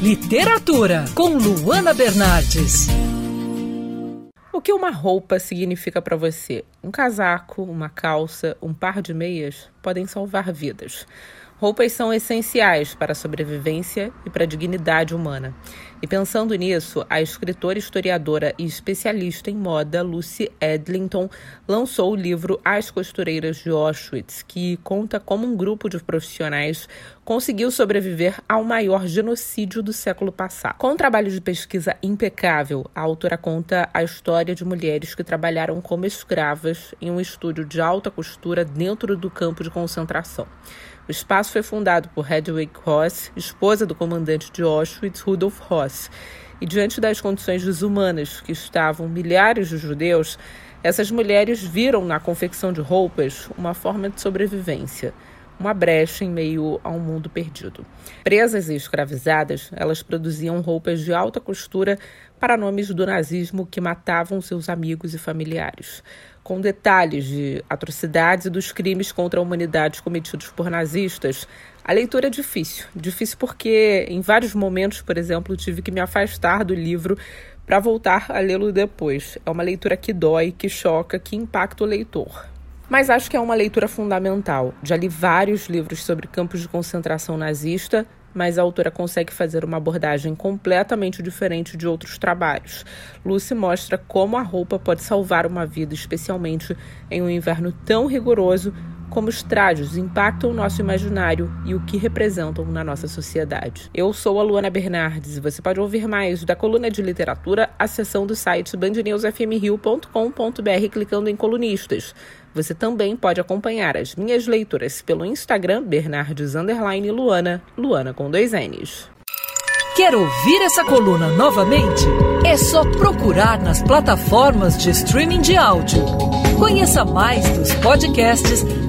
Literatura com Luana Bernardes. O que uma roupa significa para você? Um casaco, uma calça, um par de meias podem salvar vidas. Roupas são essenciais para a sobrevivência e para a dignidade humana. E pensando nisso, a escritora, historiadora e especialista em moda Lucy Edlington lançou o livro As Costureiras de Auschwitz, que conta como um grupo de profissionais conseguiu sobreviver ao maior genocídio do século passado. Com um trabalho de pesquisa impecável, a autora conta a história de mulheres que trabalharam como escravas em um estúdio de alta costura dentro do campo de concentração. O espaço foi fundado por Hedwig Ross, esposa do comandante de Auschwitz, Rudolf Ross. E diante das condições desumanas que estavam milhares de judeus, essas mulheres viram na confecção de roupas uma forma de sobrevivência, uma brecha em meio a um mundo perdido. Presas e escravizadas, elas produziam roupas de alta costura para nomes do nazismo que matavam seus amigos e familiares com detalhes de atrocidades e dos crimes contra a humanidade cometidos por nazistas, a leitura é difícil. Difícil porque, em vários momentos, por exemplo, tive que me afastar do livro para voltar a lê-lo depois. É uma leitura que dói, que choca, que impacta o leitor. Mas acho que é uma leitura fundamental. Já li vários livros sobre campos de concentração nazista mas a autora consegue fazer uma abordagem completamente diferente de outros trabalhos. Lucy mostra como a roupa pode salvar uma vida, especialmente em um inverno tão rigoroso como os trajes impactam o nosso imaginário e o que representam na nossa sociedade. Eu sou a Luana Bernardes e você pode ouvir mais da coluna de literatura acessando do site bandnewsfmrio.com.br clicando em colunistas. Você também pode acompanhar as minhas leituras pelo Instagram Bernardes Luana, Luana com dois N's. Quer ouvir essa coluna novamente? É só procurar nas plataformas de streaming de áudio. Conheça mais dos podcasts